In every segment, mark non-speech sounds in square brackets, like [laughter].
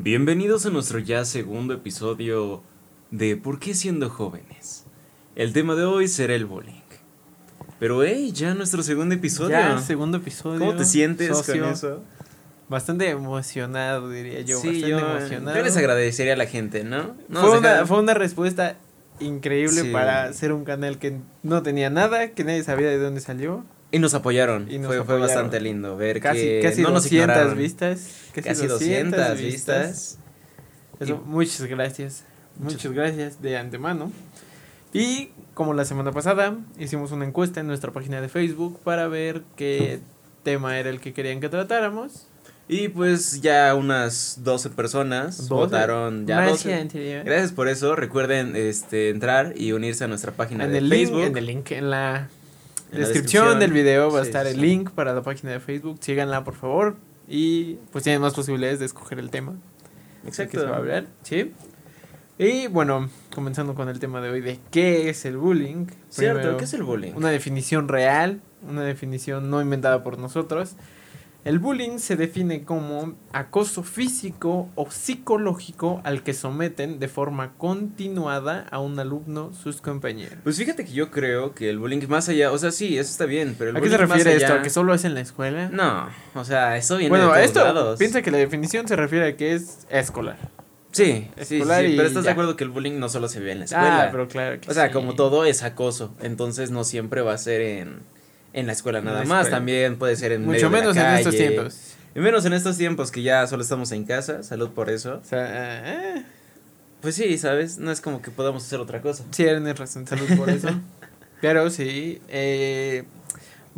Bienvenidos a nuestro ya segundo episodio de ¿Por qué siendo jóvenes? El tema de hoy será el bullying. Pero hey, ya nuestro segundo episodio. Ya, segundo episodio. ¿Cómo te sientes socio. con eso? Bastante emocionado, diría yo. sí, bastante yo, emocionado. yo les agradecería a la gente, ¿no? No fue, una, fue una respuesta increíble Sí. para ser un canal que no tenía nada, que nadie sabía de dónde salió. Y nos apoyaron. Y nos fue, fue apoyaron. bastante lindo ver Casi, que casi no nos 200 ignoraron. vistas. Casi 200 vistas. Eso, Y- muchas gracias. Muchas gracias de antemano. Y como la semana pasada, hicimos una encuesta en nuestra página de Facebook para ver qué tema era el que querían que tratáramos. Y pues ya unas 12 personas Doce. votaron. Ya Más 12. que anterior. Gracias por eso. Recuerden este, entrar y unirse a nuestra página En de el, Facebook. link, en el link En la descripción, descripción. del video va a estar sí, el link para la página de Facebook. Síganla, por favor. Y pues tienen más posibilidades de escoger el tema. de que se va a hablar. Sí. Y bueno, comenzando con el tema de hoy de qué es el bullying. Cierto, Primero, ¿qué es el bullying? Una definición real, una definición no inventada por nosotros. El bullying se define como acoso físico o psicológico al que someten de forma continuada a un alumno sus compañeros. Pues fíjate que yo creo que el bullying más allá, o sea, sí, eso está bien, pero el ¿A qué se refiere esto? allá- ¿A que solo es en la escuela? No, o sea, eso viene bueno, de todos esto lados. piensa que la definición se refiere a que es escolar. Sí, sí, sí, pero estás de acuerdo que el bullying no solo se ve en la escuela. Ah, pero claro que o sea, sí. como todo es acoso, entonces no siempre va a ser en, en la escuela nada la más, también puede ser en Mucho medio de la menos en estos tiempos. Y menos en estos tiempos que ya solo estamos en casa, salud por eso. O sea, eh, Pues sí, ¿sabes? No es como que podamos hacer otra cosa. sí, tienes razón, salud por eso. [laughs] Pero sí, eh,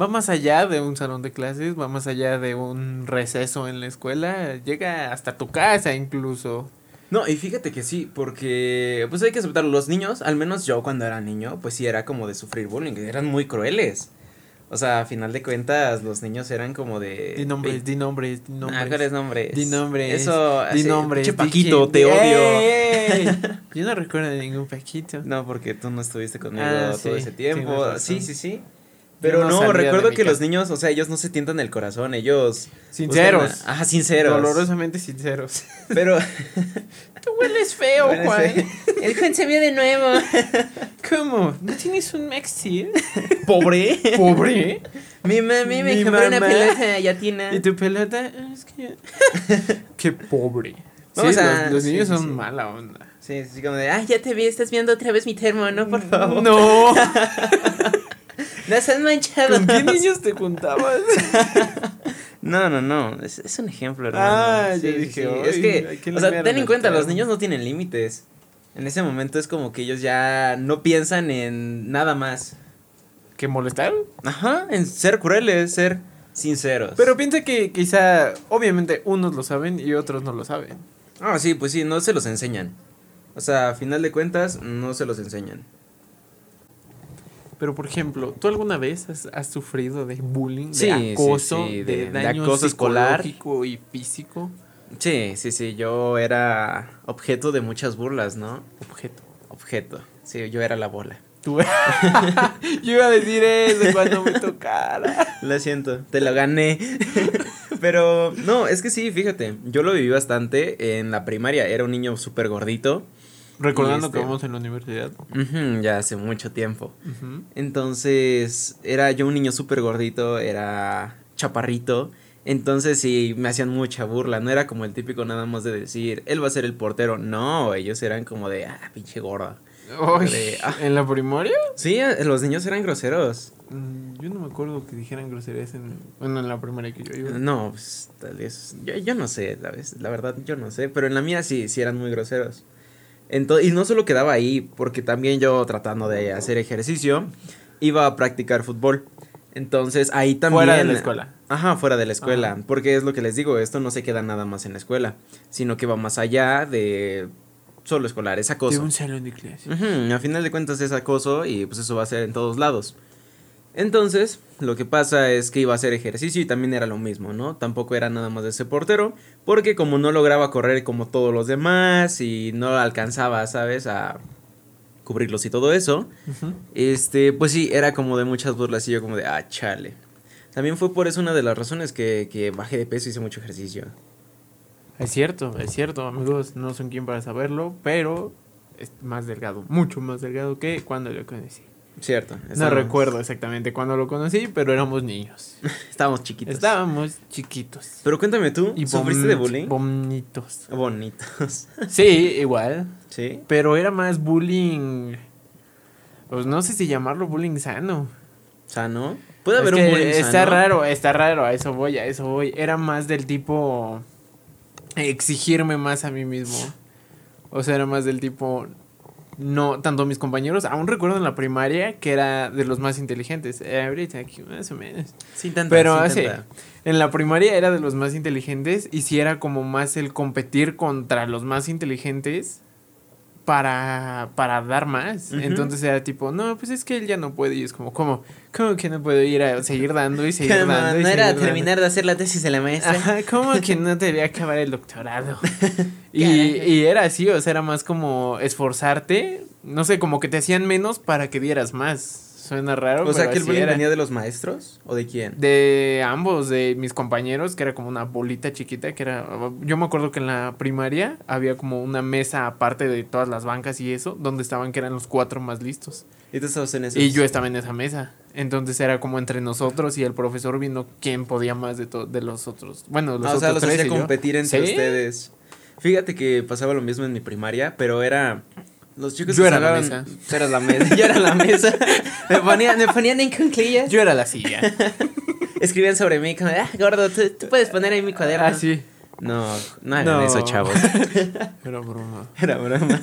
va más allá de un salón de clases, va más allá de un receso en la escuela, llega hasta tu casa incluso. No, y fíjate que sí, porque pues hay que aceptarlo. Los niños, al menos yo cuando era niño, pues sí era como de sufrir bullying, eran muy crueles. O sea, a final de cuentas, los niños eran como de... Di nombres, di nombres, di Ah, nombres. ¿cuáles nombres? Di nombres. Eso, Di así, nombres. di Paquito, quién- te odio. ¡Ey! [laughs] Yo no recuerdo de ningún Paquito. No, porque tú no estuviste conmigo Ah, todo sí, ese tiempo. Sí, sí, sí. Pero no no, recuerdo que los niños, o sea, ellos no se tientan el corazón, ellos... Sinceros. buscan a- Ajá, sinceros. Dolorosamente sinceros. [laughs] Pero... Tú hueles feo, Bueno, Juan. sí. El Juan se vio de nuevo. [laughs] ¿Cómo? ¿No tienes un Maxi? [laughs] Pobre. Pobre. Mi mami me Mi compró una mamá. pelota yatina. ¿Y tu pelota? Ah, Es que... Qué pobre. Vamos sí, a- los, los niños sí, son sí. mala onda. Sí, sí, como de, ay, ya te vi, estás viendo otra vez mi termo, ¿no? Por favor. No. Has manchado. ¿Con qué niños te juntabas? [laughs] No, no, no, es, es un ejemplo, hermano. Ah, Sí, yo dije, sí. "Ay, es que, o sea, ten en cuenta, los termo". niños no tienen límites. En ese momento es como que ellos ya no piensan en nada más. ¿Que molestar? Ajá, en ser crueles, ser sinceros. Pero piensa que quizá, obviamente, unos lo saben y otros no lo saben. Ah, sí, pues sí, no se los enseñan. O sea, a final de cuentas, no se los enseñan. Pero, por ejemplo, ¿tú alguna vez has, has sufrido de bullying, Sí, de acoso, sí, de, de- de daño acoso escolar? psicológico y físico? Sí, sí, sí, yo era objeto de muchas burlas, ¿no? Objeto. Objeto. Sí, yo era la bola. Tú- [laughs] Yo iba a decir eso cuando me tocara. Lo siento, te lo gané. [laughs] Pero no, es que sí, fíjate, yo lo viví bastante en la primaria, era un niño súper gordito. Recordando este- que vamos en la universidad. Ya hace mucho tiempo. Entonces, era yo un niño súper gordito, era chaparrito. Entonces sí, me hacían mucha burla. No era como el típico nada más de decir, él va a ser el portero. No, ellos eran como de, ah, pinche gorda. Ah. ¿En la primaria? Sí, eh, los niños eran groseros. Mm, Yo no me acuerdo que dijeran groserías en, bueno, en la primaria que yo iba. No, pues tal vez. Yo, yo no sé, la, vez, la verdad, yo no sé. Pero en la mía sí, sí eran muy groseros. Ento- y no solo quedaba ahí, porque también yo tratando de hacer ejercicio, iba a practicar fútbol. Entonces ahí también. Fuera de la escuela. Ajá, fuera de la escuela. Ajá. Porque es lo que les digo, esto no se queda nada más en la escuela, sino que va más allá de solo escolar, es De acoso. un salón de clase. Ujú, A final de cuentas es acoso y pues eso va a ser en todos lados. Entonces, lo que pasa es que iba a hacer ejercicio y también era lo mismo, ¿no? Tampoco era nada más de ese portero, porque como no lograba correr como todos los demás y no alcanzaba, ¿sabes? A cubrirlos y todo eso, este, pues sí, era como de muchas burlas y yo como de, ah, chale. También fue por eso una de las razones que, que bajé de peso y hice mucho ejercicio. Es cierto, es cierto, amigos, no son quien para saberlo, pero es más delgado, mucho más delgado que cuando lo conocí. Cierto. No recuerdo exactamente cuando lo conocí, pero éramos niños. [laughs] Estábamos chiquitos. Estábamos chiquitos. Pero cuéntame tú, Y ¿sufriste de bullying? Bonitos. Bonitos. [laughs] Sí, igual. ¿Sí? Pero era más bullying. Pues no sé si llamarlo bullying sano. ¿Sano? Puede Es haber un bullying Está sano? raro, está raro, a eso voy, a eso voy. Era más del tipo exigirme más a mí mismo. O sea, era más del tipo no tanto mis compañeros, aún recuerdo en la primaria que era de los más inteligentes. Eh, ahorita aquí más o menos. Sí, intenta, Pero sí, sí, intenta. en la primaria era de los más inteligentes y sí era como más el competir contra los más inteligentes para, para dar más. Entonces era tipo, no, pues es que él ya no puede. Y es como, ¿cómo, cómo que no puedo ir a seguir dando y seguir [laughs] dando? y no era seguir dando? terminar de hacer la tesis de la maestra. Ajá, ¿cómo que no te voy a acabar el doctorado? [laughs] y, y era así, o sea, era más como esforzarte, no sé, como que te hacían menos para que dieras más. Suena raro. o sea, que el bullying era. venía de los maestros o de quién? De ambos, de mis compañeros, que era como una bolita chiquita, que era... Yo me acuerdo que en la primaria había como una mesa aparte de todas las bancas y eso, donde estaban que eran los cuatro más listos. Y tú estabas en eso. Y yo estaba en esa mesa. Entonces era como entre nosotros y el profesor viendo quién podía más de, de los otros. Bueno, los Ah, o sea, otros los tres hacía competir entre ¿Sí? ustedes. Fíjate que pasaba lo mismo en mi primaria, pero era... Los chicos Yo que era la mesa. Tú eras la mesa. Yo era la mesa. me, ponían, me ponían en. Yo era la silla. [laughs] Escribían sobre mí como, ah, gordo, tú, tú puedes poner ahí mi cuaderno. ah, sí. No, no hagan No. eso, chavos. [laughs] Era broma. Era broma.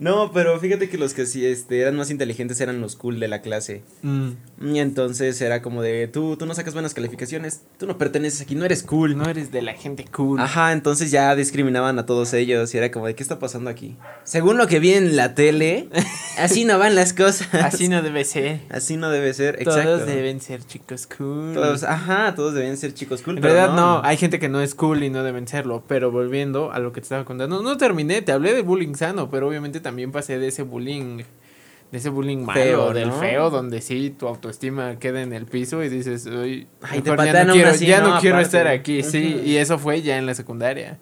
No, pero fíjate que los que sí este, eran más inteligentes eran los cool de la clase. Mm, Y entonces era como de, tú, tú no sacas buenas calificaciones, tú no perteneces aquí, no eres cool. No eres de la gente cool. Ajá, entonces ya discriminaban a todos ellos y era como de, ¿qué está pasando aquí? Según lo que vi en la tele, [laughs] así no van las cosas. Así no debe ser. Así no debe ser, exacto. Todos deben ser chicos cool. Todos- ajá, todos deben ser chicos cool. En pero realidad no. hay gente que no es cool y no deben serlo, pero volviendo a lo que te estaba contando, no terminé, te hablé de bullying sano, pero obviamente también pasé de ese bullying, de ese bullying malo, Feo, del feo, donde sí tu autoestima queda en el piso y dices, "Ay, Ay, te ya no quiero, así, ya no ¿no? quiero Aparte. estar aquí, sí, y eso fue ya en la secundaria.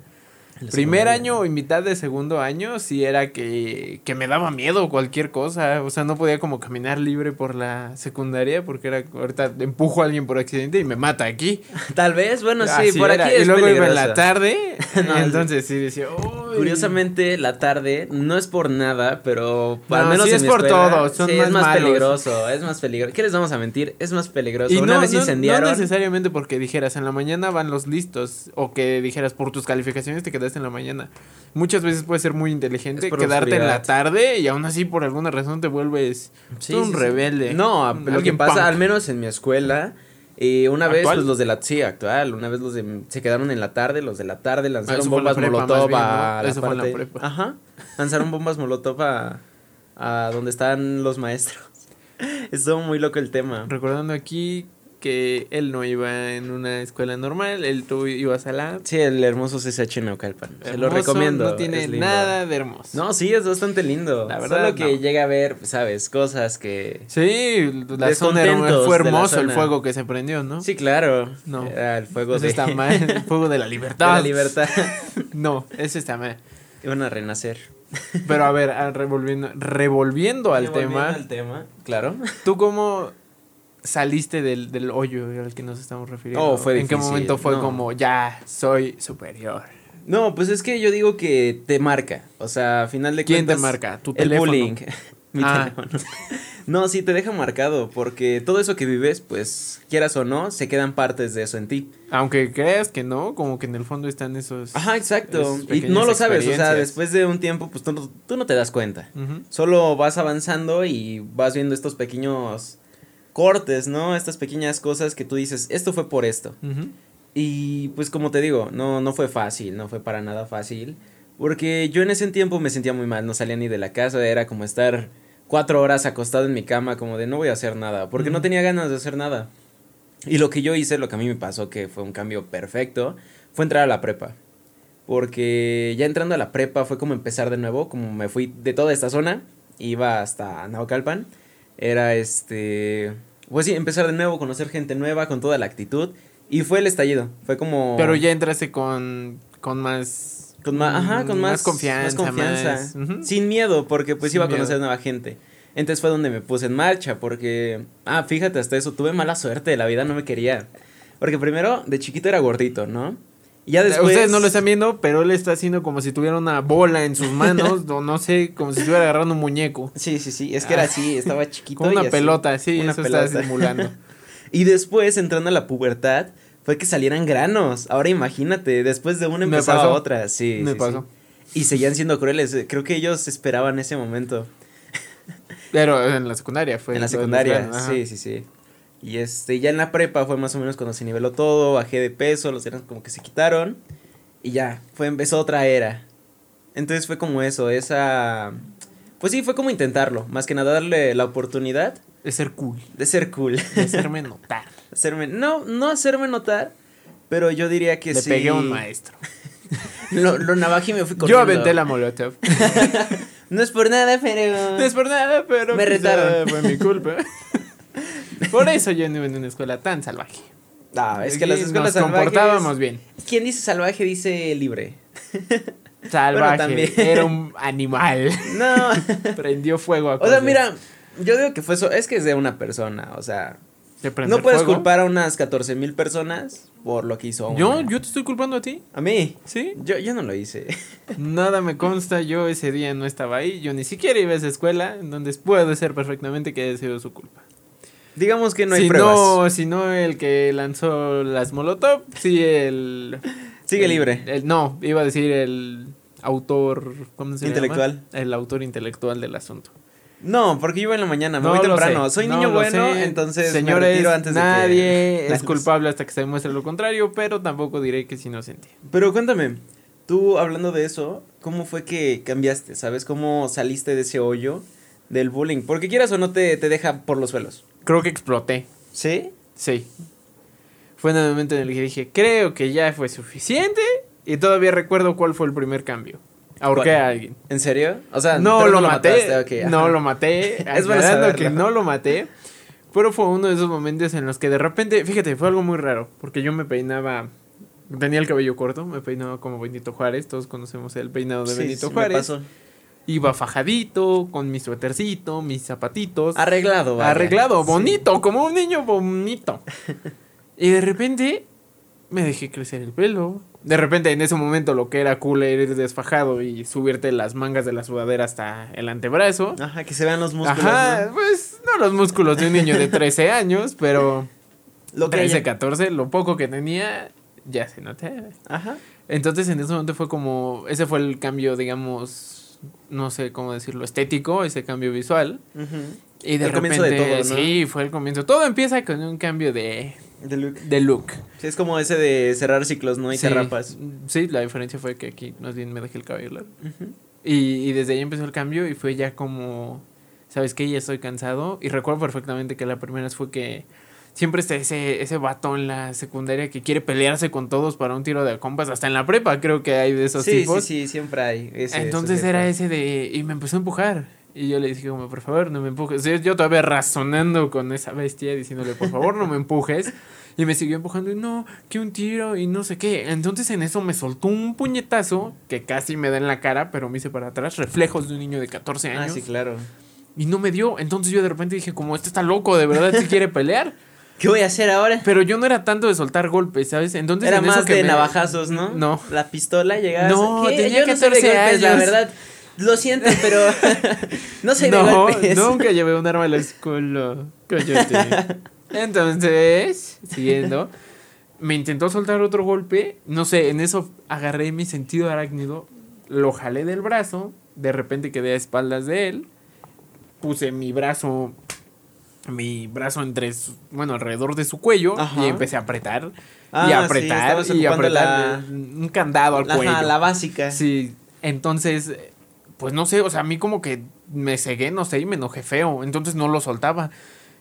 La Primer año y mitad de segundo año sí era que, que me daba miedo cualquier cosa. O sea, no podía como caminar libre por la secundaria porque era ahorita empujo a alguien por accidente y me mata aquí. [laughs] Tal vez, bueno, sí, Así por era. aquí Y es luego iba en peligroso. la tarde. [laughs] No, entonces sí decía, "Uy". Curiosamente, la tarde no es por nada, pero al No, menos sí en es mi por escuela, todo, son sí, más es más malos. peligroso, es más peligroso. ¿Qué les vamos a mentir? Es más peligroso. Y Una no, vez no- incendiaron. no necesariamente porque dijeras en la mañana van los listos o que dijeras por tus calificaciones te quedaste en la mañana. Muchas veces puede ser muy inteligente quedarte en la tarde y aún así por alguna razón te vuelves Sí, un sí, sí. rebelde. No, lo que pasa, punk. al menos en mi escuela, eh, una vez pues, los de la sí, actual, una vez los de se quedaron en la tarde, los de la tarde lanzaron Ah, eso fue en la bombas prepa, molotov bien, a ¿no? la Eso fue en la parte- prepa. Ajá. Lanzaron bombas molotov a, a donde están los maestros. [laughs] Estuvo muy loco el tema. Recordando aquí que él no iba en una escuela normal, él tú ibas a la... Sí, el hermoso CCH Naucalpan. Se lo Hermoso, recomiendo. No tiene nada de hermoso. No, sí, es bastante lindo. La verdad, Solo que no. llega a ver, sabes, cosas que... Sí, la zona fue hermoso el fuego que se prendió, ¿no? Sí, claro. No. Era el fuego de, está [laughs] mal, el fuego de la de libertad. la libertad. [laughs] No, ese está mal. Iban a renacer. Pero a ver, revolviendo, revolviendo al Volviendo tema, al tema. Claro. ¿tú cómo saliste del, del hoyo al que nos estamos refiriendo? Oh, fue ¿En qué difícil, momento fue no. como, ya, soy superior? No, pues es que yo digo que te marca. O sea, a final de ¿Quién te cuentas. marca? ¿Tu el teléfono? bullying. [laughs] Mi Ah. teléfono. No, sí, te deja marcado. Porque todo eso que vives, pues, quieras o no, se quedan partes de eso en ti. Aunque creas que no, como que en el fondo están esos... Ajá, exacto. Y no lo sabes. O sea, después de un tiempo, pues tú no, tú no te das cuenta. Solo vas avanzando y vas viendo estos pequeños cortes, ¿no? Estas pequeñas cosas que tú dices, esto fue por esto. Y pues como te digo, no, no fue fácil, no fue para nada fácil. Porque yo en ese tiempo me sentía muy mal, no salía ni de la casa, era como estar cuatro horas acostado en mi cama, como de no voy a hacer nada, porque no tenía ganas de hacer nada. Y lo que yo hice, lo que a mí me pasó, que fue un cambio perfecto, fue entrar a la prepa. Porque ya entrando a la prepa fue como empezar de nuevo, como me fui de toda esta zona, iba hasta Naucalpan, era este, pues sí, empezar de nuevo, conocer gente nueva con toda la actitud. Y fue el estallido, fue como... Pero ya entraste con, con más... Con más, ajá, con más, Más confianza, más confianza. más-. Sin miedo, porque pues Sin iba a conocer miedo. nueva gente. Entonces fue donde me puse en marcha, porque, ah, fíjate, hasta eso, tuve mala suerte, la vida no me quería. Porque primero, de chiquito era gordito, ¿no? Y ya después... Ustedes no lo están viendo, pero él está haciendo como si tuviera una bola en sus manos, [laughs] o no sé, como si estuviera agarrando un muñeco. Sí, sí, sí, es que era así, estaba chiquito. Con y una así. pelota, sí, Una eso pelota. está simulando. [laughs] Y después, entrando a la pubertad, fue que salieran granos. Ahora imagínate, después de una empezaba pasó. otra, sí. Me sí, pasó. sí. Y seguían siendo crueles. Creo que ellos esperaban ese momento. Pero en la secundaria fue. en la secundaria, sí, sí, sí. Y este, ya en la prepa fue más o menos cuando se niveló todo, bajé de peso, los granos como que se quitaron. Y ya, fue, empezó otra era. Entonces fue como eso, esa... Pues sí, fue como intentarlo, más que nada darle la oportunidad De ser cool, de ser cool. de hacerme notar. [laughs] hacerme, no, no hacerme notar, pero yo diría que Le sí. pegué a un maestro. [laughs] Lo, lo navajé y me fui Yo corriendo. aventé la molotov. [laughs] No es por nada, pero... No es por nada, pero. Me quizá retaron. Fue mi culpa. [laughs] Por eso yo no iba en una escuela tan salvaje. No, es que las escuelas nos salvajes... comportábamos bien. Quien dice salvaje dice libre. [laughs] Salvaje. Era un animal. [laughs] No. Prendió fuego a o sea, mira, yo digo que fue eso, es que es de una persona, o sea, ¿De prender no puedes fuego? culpar a unas 14 mil personas por lo que hizo ¿Yo? una. ¿Yo te estoy culpando a ti? A mí, ¿Sí? yo, yo no lo hice. Nada me consta, yo ese día no estaba ahí, yo ni siquiera iba a esa escuela, entonces puede ser perfectamente que haya sido su culpa. Digamos que no hay si pruebas. no, si no el que lanzó las Molotov, sí el... Sigue el- libre. el- no, iba a decir el autor... ¿Cómo se Intelectual. llama? El autor intelectual del asunto. No, porque yo iba en la mañana, me No voy temprano. Soy no niño bueno, sé. entonces Señores, me retiro antes de que... nadie [laughs] es culpable hasta que se demuestre lo contrario, pero tampoco diré que es inocente. Pero cuéntame, tú hablando de eso, ¿cómo fue que cambiaste? ¿Sabes cómo saliste de ese hoyo del bullying? Porque quieras o no te, te deja por los suelos. Creo que exploté. ¿Sí? Sí. Fue en el momento en el que dije, creo que ya fue suficiente. Y todavía recuerdo cuál fue el primer cambio. Ahorqué a alguien. ¿En serio? O sea, No lo, maté. mataste, ok, no lo maté. [laughs] Es saberlo. que no lo maté. Pero fue uno de esos momentos en los que de repente, fíjate, fue algo muy raro. Porque yo me peinaba. Tenía el cabello corto, me peinaba como Benito Juárez. Todos conocemos el peinado de Sí, Benito sí, me Juárez. pasó. Iba fajadito, con mi suétercito, mis zapatitos. Arreglado, vaya. Arreglado, Sí. bonito, como un niño bonito. [laughs] y de repente me dejé crecer el pelo. De repente en ese momento lo que era cool era ir desfajado y subirte las mangas de la sudadera hasta el antebrazo. Ajá, que se vean los músculos, Ajá, ¿no? pues no los músculos de un niño de 13 [laughs] años, pero Lo que 13, haya. 14, lo poco que tenía ya se notaba. Ajá. Entonces en ese momento fue como, ese fue el cambio, digamos, no sé cómo decirlo, estético, ese cambio visual. Y de El repente, comienzo de todo, ¿no? sí, fue el comienzo. Todo empieza con un cambio de, De look. de look. Sí, es como ese de cerrar ciclos, ¿no? Y sí, rapas. Sí, la diferencia fue que aquí más bien me dejé el cabello largo. Y, y desde ahí empezó el cambio y fue ya como, ¿sabes qué? Ya estoy cansado. Y recuerdo perfectamente que la primera vez fue que siempre está ese, ese vato en la secundaria que quiere pelearse con todos para un tiro de compas. Hasta en la prepa creo que hay de esos Sí, tipos. sí, sí, siempre hay. ese Entonces era ese de... Y me empezó a empujar. Y yo le dije como, por favor, no me empujes. Yo todavía razonando con esa bestia, diciéndole, por favor, no me empujes. Y me siguió empujando y no, que un tiro y no sé qué. Entonces en eso me soltó un puñetazo que casi me da en la cara, pero me hice para atrás. Reflejos de un niño de 14 Ah, años. sí, claro. Y no me dio. Entonces yo de repente dije, como, este está loco, de verdad se quiere pelear. [laughs] ¿Qué voy a hacer ahora? Pero yo no era tanto de soltar golpes, ¿sabes? Entonces Era en eso más que de me- navajazos, ¿no? No. La pistola llegaba. No, ¿Qué? tenía Yo no soy de 14 golpes, la verdad. Lo siento, pero [laughs] no soy de no, golpes. nunca llevé un arma a la escuela. Entonces, siguiendo, me intentó soltar otro golpe. No sé, en eso agarré mi sentido arácnido, lo jalé del brazo, de repente quedé a espaldas de él, puse mi brazo, mi brazo entre, su- bueno, alrededor de su cuello Ajá. y empecé a apretar. Ah, y sí, apretar estabas y apretar un candado al la, cuello. la básica. Sí, entonces, pues no sé, o sea, a mí como que me cegué, no sé, y me enojé feo, entonces no lo soltaba.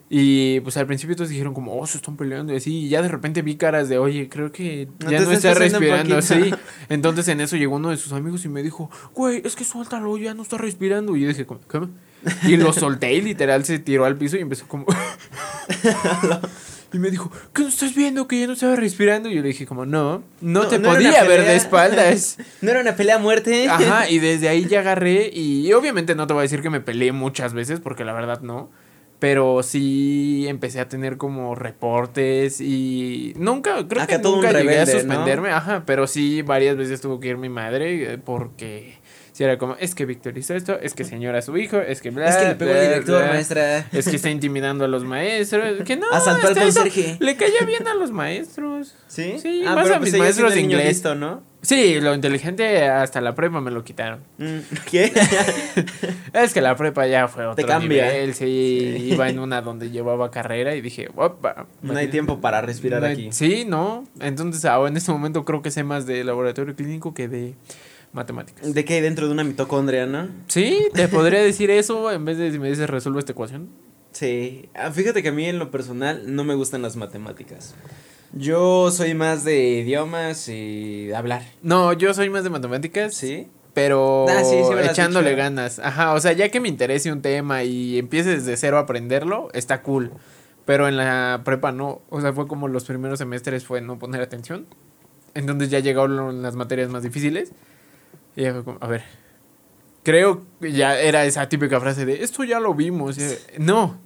Y pues al principio todos dijeron como, oh, se están peleando y así, y ya de repente vi caras de, oye, creo que ya te no está respirando, sí. poquito. Entonces en eso llegó uno de sus amigos y me dijo, güey, es que suéltalo, ya no está respirando. Y yo dije, ¿qué? Y lo solté y literal se tiró al piso y empezó como... [laughs] Y me dijo, ¿qué no estás viendo que ya no estaba respirando? Y yo le dije como, no, no, No, te no podía ver de espaldas. [laughs] No era una pelea a muerte. Ajá, [laughs] y desde ahí ya agarré y obviamente no te voy a decir que me peleé muchas veces porque la verdad no. Pero sí empecé a tener como reportes y nunca, creo Acá que todo un nunca llegué a rebelde, ¿no? suspenderme, ajá, pero sí varias veces tuvo que ir mi madre eh, porque si era como, es que Víctor hizo esto, es que señora su hijo, es que bla, es que le pegó bla, el director, bla, maestra. Es que está intimidando a los maestros, que no, Asaltó al conserje. Le caía bien a los maestros. ¿Sí? Sí, ah, más a pues mis maestros sí de inglés. listo, ¿no? Sí, lo inteligente hasta la prepa me lo quitaron. Mm, ¿Qué? [laughs] Es que la prepa ya fue otro Te cambia. nivel, sí, iba en una donde llevaba carrera y dije, opa. no hay tiempo para respirar No hay- aquí. Sí, no, entonces ahora en este momento creo que sé más de laboratorio clínico que de matemáticas. ¿De qué hay dentro de una mitocondria, no? Sí, te podría decir eso en vez de si me dices resuelve esta ecuación. Sí. Ah, fíjate que a mí en lo personal no me gustan las matemáticas. Yo soy más de idiomas y de hablar. No, yo soy más de matemáticas, ¿Sí? pero Ah, sí, sí echándole dicho. ganas. Ajá, o sea, ya que me interese un tema y empiece desde cero a aprenderlo, está cool. Pero en la prepa no, o sea, fue como los primeros semestres fue no poner atención. Entonces ya llegaron las materias más difíciles. Y ya fue como, a ver, creo que ya era esa típica frase de, esto ya lo vimos. No,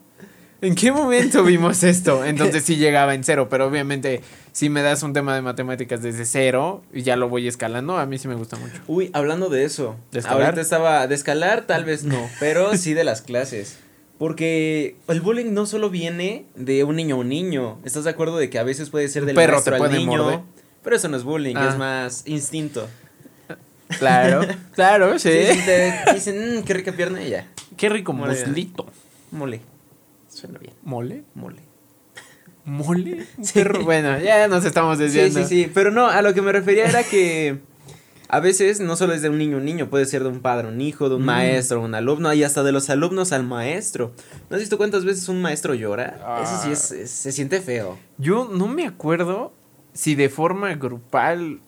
¿en qué momento vimos esto? Entonces sí llegaba en cero, pero obviamente si me das un tema de matemáticas desde cero y ya lo voy escalando, a mí sí me gusta mucho. Uy, hablando de eso. ¿De escalar? Ahorita estaba. De escalar, tal vez no. [laughs] Pero sí de las clases. Porque el bullying no solo viene de un niño a un niño. ¿Estás de acuerdo de que a veces puede ser del perro maestro te al niño? morder. Pero eso no es bullying, Ah. es más instinto. Claro, claro, sí. Sí, sí, te dicen, "Mm, qué rica pierna y ya. Qué rico Mole. muslito. Mole. Suena bien. ¿Mole? Mole. ¿Mole? [laughs] Sí. Bueno, ya nos estamos Sí, desviando. sí, sí. Pero no, a lo que me refería era que a veces no solo es de un niño a un niño, puede ser de un padre a un hijo, de un Mm. maestro a un alumno, y hasta de los alumnos al maestro. ¿No has visto cuántas veces un maestro llora? Eso sí es, Ah. es- se siente feo. Yo no me acuerdo si de forma grupal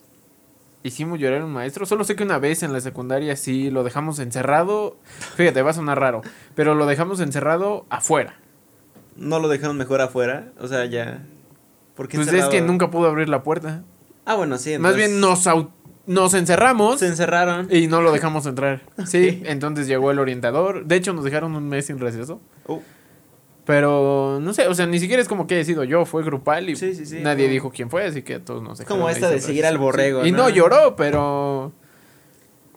hicimos llorar a un maestro. Solo sé que una vez en la secundaria sí lo dejamos encerrado. Fíjate, va a sonar raro. Pero lo dejamos encerrado afuera. ¿No lo dejaron mejor afuera? O sea, ya. ¿Por qué Pues es que nunca pudo abrir la puerta. Ah, bueno, sí. Más bien nos, nos encerramos Se encerraron. y no lo dejamos entrar. [laughs] Sí, entonces llegó el orientador. De hecho, nos dejaron un mes sin receso. Oh, Pero no sé, o sea, ni siquiera es como que haya sido yo, fue grupal y Sí, sí, sí. nadie No. dijo quién fue, así que todos nos dejaron como esta de seguir al borrego, Sí. Y ¿no? no lloró, pero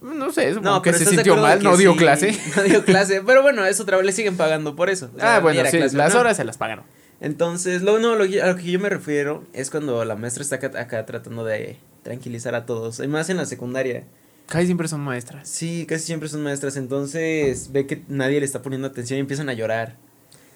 no sé, supongo que se ¿estás de sintió mal, no dio clase. [laughs] No dio clase. Pero bueno, eso otra vez le siguen pagando por eso. O sea, ah, bueno, sí, clase, las ¿no? horas se las pagaron. Entonces, lo, no, lo, a lo que yo me refiero es cuando la maestra está acá, acá tratando de tranquilizar a todos. Y más en la secundaria. Casi siempre son maestras. Sí, casi siempre son maestras. Entonces, ve que nadie le está poniendo atención y empiezan a llorar.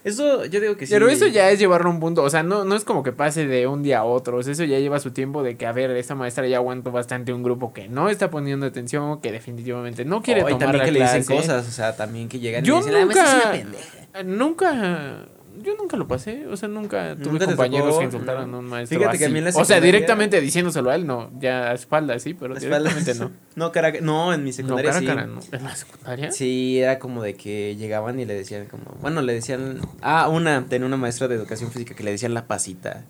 Eso, yo digo que sí. Pero eso ya es llevarlo a un punto, o sea, no, no es como que pase de un día a otro, o sea, eso ya lleva su tiempo de que, a ver, esta maestra ya aguantó bastante un grupo que no está poniendo atención, que definitivamente no quiere Oh, y tomar también la que le dicen cosas, o sea, también que llegan y dicen, "La es una nunca, pendeja". nunca, yo nunca lo pasé, o sea, nunca tuve ¿Nunca te compañeros tocó? que insultaron No. a un maestro Fíjate que a así. mí en la O sea, directamente diciéndoselo a él, no, ya a espaldas, sí, pero directamente no. [laughs] No, cara, no, en mi No, secundaria cara sí. cara, no. ¿En la secundaria? Sí, era como de que llegaban y le decían como, bueno, le decían, ah, una, tenía una maestra de educación física que le decían la pasita.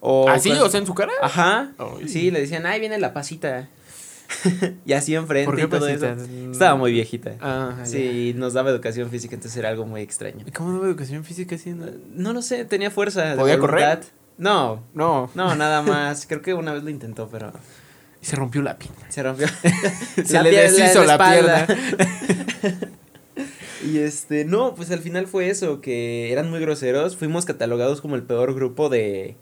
O ¿Ah, sí? O sea, en su cara. Ajá. Sí, le decían, ay, viene la pasita. [laughs] y así enfrente ¿Por qué y todo eso. Mm. Estaba muy viejita. Ah, ya. sí, nos daba educación física, entonces era algo muy extraño. ¿Y ¿Cómo no veo educación física haciendo? No lo sé, tenía fuerza. de ¿Podía correr? No, No. no, nada más. Creo que una vez lo intentó, pero Y se rompió la pierna. se rompió. [laughs] Se le deshizo la espalda. pierna. [laughs] Y este, no, pues al final fue eso, que eran muy groseros. Fuimos catalogados como el peor grupo de,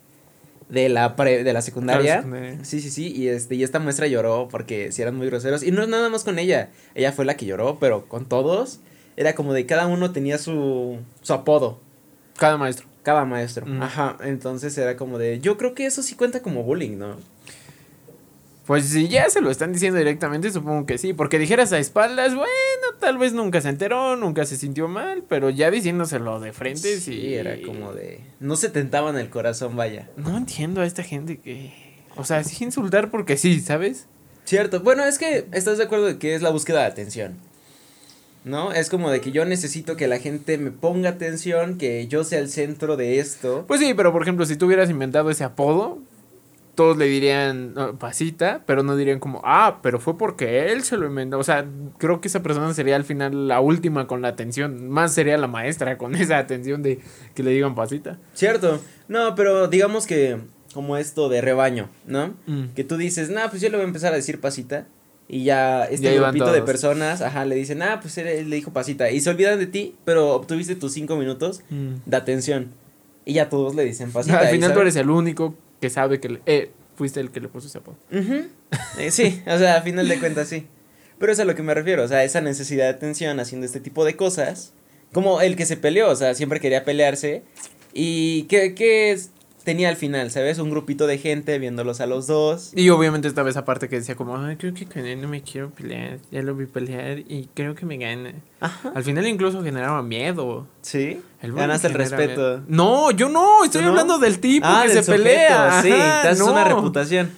de la pre- de la secundaria. La secundaria. Sí, sí, sí. Y este, y esta muestra lloró porque sí eran muy groseros. Y no es nada más con ella. Ella fue la que lloró, pero con todos. Era como de cada uno tenía su, su apodo. Cada maestro. Cada maestro. Mm. Ajá. Entonces era como de. Yo creo que eso sí cuenta como bullying, ¿no? Pues si ya se lo están diciendo directamente, supongo que sí. Porque dijeras a espaldas, bueno, tal vez nunca se enteró, nunca se sintió mal, pero ya diciéndoselo de frente, sí. Sí, era como de. No se tentaban el corazón, vaya. No entiendo a esta gente que. O sea, sí insultar porque sí, ¿sabes? Cierto. Bueno, es que estás de acuerdo de que es la búsqueda de atención. ¿no? Es como de que yo necesito que la gente me ponga atención, que yo sea el centro de esto. Pues sí, pero por ejemplo, si tú hubieras inventado ese apodo, todos le dirían no, pasita, pero no dirían como, ah, pero fue porque él se lo inventó. O sea, creo que esa persona sería al final la última con la atención. Más sería la maestra con [laughs] esa atención de que le digan pasita. Cierto. No, pero digamos que como esto de rebaño, ¿no? Mm. Que tú dices, nah, pues yo le voy a empezar a decir pasita. Y ya este Ya grupito de personas, ajá, le dicen, ah, pues él, él le dijo pasita. Y se olvidan de ti, pero obtuviste tus cinco minutos de atención. Y ya todos le dicen [laughs] pasita. al final tú eres el único que sabe que le- eh, fuiste el que le puso ese apodo. Eh, sí, o sea, a final de cuentas sí. Pero es a lo que me refiero, o sea, esa necesidad de atención haciendo este tipo de cosas. Como el que se peleó, o sea, siempre quería pelearse. Y que, que es- tenía al final, ¿sabes? Un grupito de gente viéndolos a los dos. Y obviamente estaba esa parte que decía como, ay, creo que con él no me quiero pelear, ya lo vi pelear y creo que me gana. Ajá. Al final incluso generaba miedo. Sí. El Ganaste el respeto. miedo. No, yo no, estoy hablando del tipo Ah, que del se sujeto, pelea. Sí, Ajá, no. una reputación.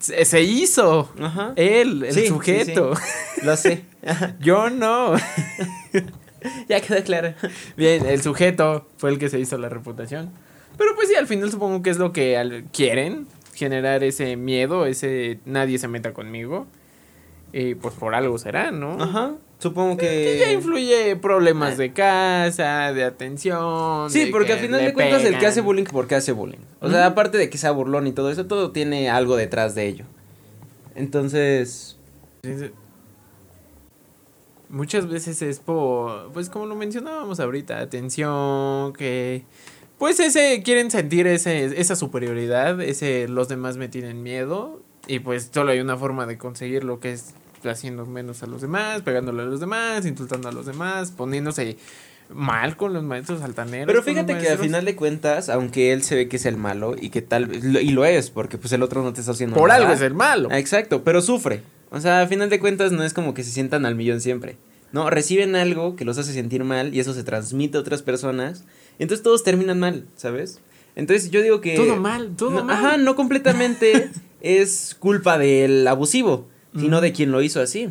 Se, se hizo. Ajá. Él, el Sí, sí, sujeto. [laughs] Lo sé. Ajá. Yo no. [laughs] ya quedó claro. Bien, el sujeto fue el que se hizo la reputación. Pero pues sí, al final supongo que es lo que quieren, generar ese miedo, ese nadie se meta conmigo. Y pues por algo será, ¿no? Ajá. Supongo Que ya que. influye problemas de casa, de atención. Sí, de porque que al final de cuentas el que hace bullying, ¿por qué hace bullying? O sea, aparte de que sea burlón y todo eso, todo tiene algo detrás de ello. Entonces, Muchas veces es por, pues como lo mencionábamos ahorita, atención, que pues ese quieren sentir ese esa superioridad, ese los demás me tienen miedo y pues solo hay una forma de conseguir lo que es haciendo menos a los demás, pegándole a los demás, insultando a los demás, poniéndose mal con los maestros altaneros. pero fíjate que al final de cuentas, aunque él se ve que es el malo y que tal vez, lo- y lo es, porque pues el otro no te está haciendo por nada. algo es el malo. Exacto, pero sufre. O sea, al final de cuentas no es como que se sientan al millón siempre. No, reciben algo que los hace sentir mal y eso se transmite a otras personas. Entonces todos terminan mal, ¿sabes? Entonces yo digo que... Todo mal, todo no, mal. Ajá, no completamente [laughs] es culpa del abusivo, sino de quien lo hizo así.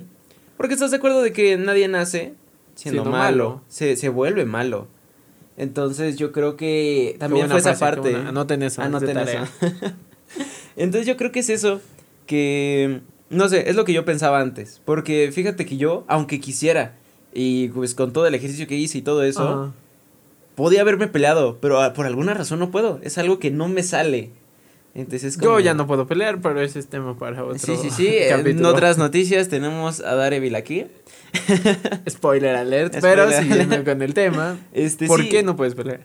Porque estás de acuerdo de que nadie nace siendo, Siendo malo, malo. Se, se vuelve malo. Entonces yo creo que también fue esa frase, parte. Anoten eso. Anoten eso. [laughs] Entonces yo creo que es eso, que, no sé, es lo que yo pensaba antes, porque fíjate que yo, aunque quisiera, y pues con todo el ejercicio que hice y todo eso, podía haberme peleado, pero ah, por alguna razón no puedo, es algo que no me sale. Entonces es como... Yo ya no puedo pelear, pero ese es tema para otro Sí, sí, sí, [laughs] en otras noticias tenemos a Daredevil aquí. Spoiler alert, [laughs] Spoiler pero alert. siguiendo con el tema, Este, ¿por sí, qué no puedes pelear?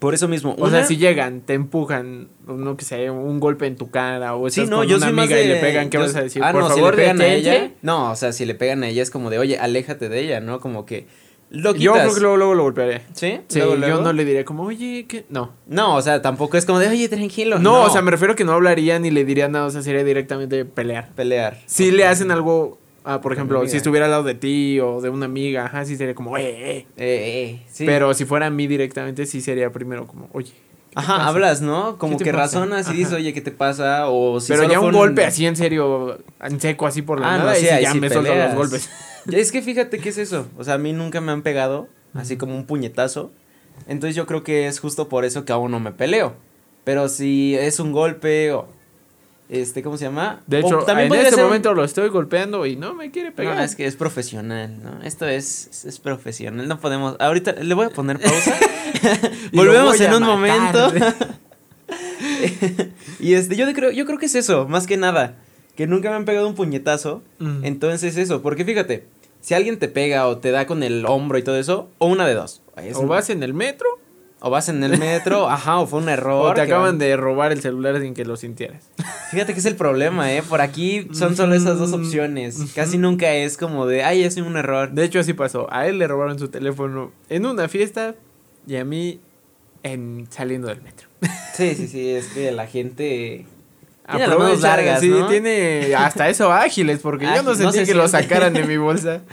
Por eso mismo. O sea, si llegan, te empujan, no que sé, un golpe en tu cara, o Sí, estás no, con yo una amiga de... y le pegan, ¿qué yo- vas a decir? Ah, Por no, favor, si le pegan a ella... No, o sea, si le pegan a ella es como de, oye, aléjate de ella, ¿no? Como que... Lo Yo creo que luego, luego lo golpearé. ¿Sí? Sí, Luego, yo no le diré como, oye, ¿qué? No. No, o sea, tampoco es como de, oye, tranquilo. no. o sea, me refiero que no hablaría ni le diría nada, o sea, sería directamente pelear. Pelear. Si le hacen algo, ah, por ejemplo, si estuviera al lado de ti o de una amiga, ajá, sí sería como, eh, eh. Eh, eh, sí. Pero si fuera a mí directamente, sí sería primero como, oye. ¿qué te Ajá, pasa? hablas, ¿no? Como ¿Qué te que pasa? razonas y Ajá. dices, oye, ¿qué te pasa? O si Pero ya un golpe así en serio, en seco, así por la Ah, no, nada, sí, y ya sí me suelto los golpes. Es que fíjate qué es eso. O sea, a mí nunca me han pegado, así como un puñetazo. Entonces yo creo que es justo por eso que aún no me peleo. Pero si es un golpe o... Este, ¿cómo se llama? De hecho, también en este ser momento lo estoy golpeando y no me quiere pegar. No, es que es profesional, ¿no? Esto es, es, es profesional, no podemos... Ahorita le voy a poner pausa. [laughs] [laughs] Volvemos en un matar. momento. [laughs] y este, yo creo, yo creo que es eso, más que nada. Que nunca me han pegado un puñetazo. Mm. Entonces eso, porque fíjate, si alguien te pega o te da con el hombro y todo eso, o una de dos. Es o un- vas en el metro o vas en el metro, [laughs] ajá, o fue un error. o te acaban de robar el celular sin que lo sintieras. Fíjate que es el problema, ¿eh? Por aquí son solo esas dos Mm, opciones. Casi nunca es como de, ay, es un error. De hecho, así pasó. A él le robaron su teléfono en una fiesta y a mí en saliendo del metro. Sí, sí, sí, es que la gente... Tiene las manos largas, sí, ¿no? tiene hasta eso ágiles, porque yo no sentí se que lo sacaran de mi bolsa. [laughs]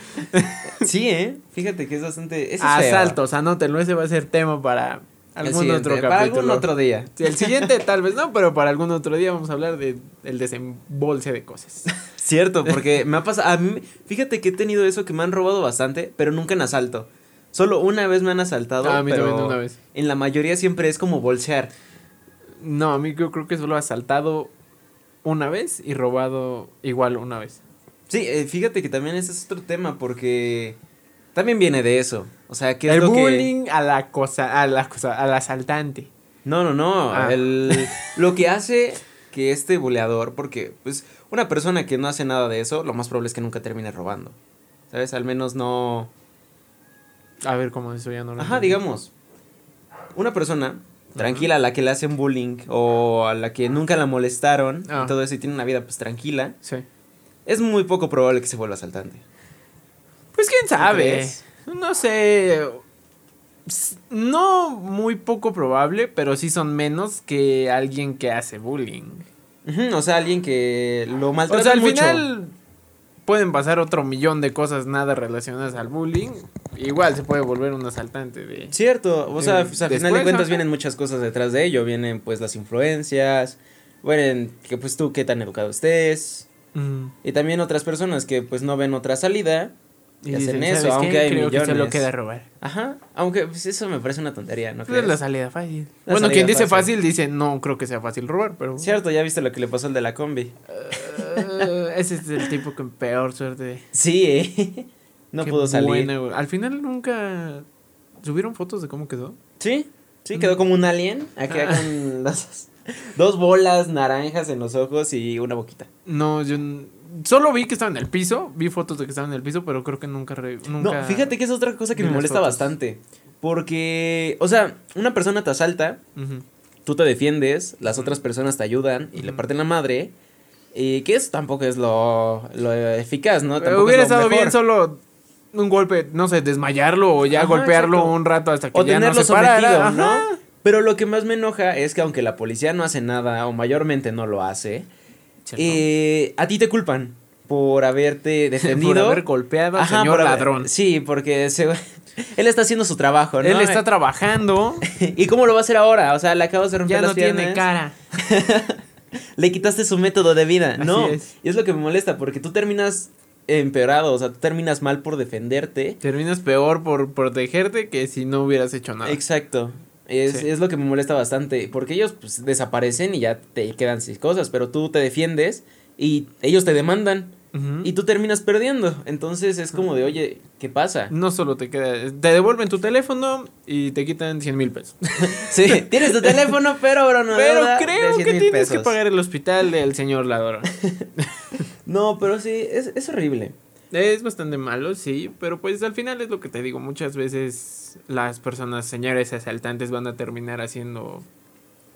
Sí, ¿eh? Fíjate que es bastante... Eso es feo. Asaltos, anótenlo, ese va a ser tema para Algún otro para capítulo. algún otro día. Sí, el siguiente tal vez no, pero para algún otro día vamos a hablar de el desembolse de cosas. [laughs] Cierto, porque me ha pasado. A mí, fíjate que he tenido eso que me han robado bastante, pero nunca en asalto. Solo una vez me han asaltado. Ah, a mí pero también una vez. En la mayoría siempre es como bolsear. No, a mí yo creo que solo asaltado una vez y robado igual una vez. Sí, eh, fíjate que también ese es otro tema, porque también viene de eso. O sea, que es el que- bullying a la cosa, a la cosa, al asaltante. No, no, no. Ah. El, [laughs] lo que hace que este buleador, porque pues una persona que no hace nada de eso, lo más probable es que nunca termine robando. ¿Sabes? Al menos no... A ver cómo eso ya no lo Ajá, entendí. digamos. Una persona tranquila a la que le hacen bullying o a la que nunca la molestaron Ah. y todo eso y tiene una vida pues tranquila, Sí. es muy poco probable que se vuelva asaltante. Pues quién sabe. No sé. No muy poco probable, pero sí son menos que alguien que hace bullying. O sea, alguien que lo O maltrata sea, al mucho. final pueden pasar otro millón de cosas nada relacionadas al bullying. Igual se puede volver un asaltante de... Cierto, o sea, Eh, al final de cuentas vienen muchas cosas detrás de ello, vienen pues las influencias, vienen que pues tú qué tan educado estés, y también otras personas que pues no ven otra salida y, hacen dicen, eso, "¿Sabes aunque qué? hay Creo que se lo millones. queda robar. Ajá, aunque pues eso me parece una tontería, ¿no es la salida fácil. La bueno, salida quien dice fácil. fácil dice no creo que sea fácil robar, pero... Cierto, ya viste lo que le pasó al de la combi. Eh, ese es el tipo con peor suerte. Sí, ¿eh? [laughs] No Qué pudo salir. buena, güey. Al final nunca subieron fotos de cómo quedó. Sí, sí, quedó como un alien, acá Ah. con [laughs] las dos bolas naranjas en los ojos y una boquita. No, yo solo vi que estaba en el piso, vi fotos de que estaba en el piso, pero creo que nunca re- nunca No, fíjate que es otra cosa que me molesta fotos. bastante. Porque, o sea, una persona te asalta, tú te defiendes, las otras personas te ayudan y le parten la madre. Y que eso tampoco es lo, lo eficaz, ¿no? Tampoco hubiera es lo estado mejor. bien solo un golpe, no sé, desmayarlo o ya Ajá, golpearlo exacto. un rato hasta que O ya no tenerlo se parara. sometido. ¿no? Pero lo que más me enoja es que aunque la policía no hace nada, o mayormente no lo hace. Eh, a ti te culpan por haberte [laughs] defendido. Por haber golpeado al Ajá, señor por haber- ladrón. Sí, porque se- [laughs] él está haciendo su trabajo, ¿no? Él está trabajando, [laughs] ¿Y cómo lo va a hacer ahora? O sea, le acabas de romper ya las no tiene piernas. cara. Le quitaste su método de vida. Así no. es. Y es lo que me molesta, porque tú terminas empeorado, o sea, tú terminas mal por defenderte. Terminas peor por protegerte que si no hubieras hecho nada. Exacto. Es, Sí. es lo que me molesta bastante, porque ellos pues, desaparecen y ya te quedan sin cosas, pero tú te defiendes y ellos te demandan y tú terminas perdiendo. Entonces es como de, oye, ¿qué pasa? No solo te queda, te devuelven tu teléfono y te quitan 100 mil pesos. [laughs] Sí, tienes tu teléfono, pero ahora no Pero de creo 100 que tienes que pagar el hospital del señor ladrón. [laughs] No, pero sí, es, es horrible. Es bastante malo, sí, pero pues al final es lo que te digo, muchas veces las personas, señores asaltantes, van a terminar haciendo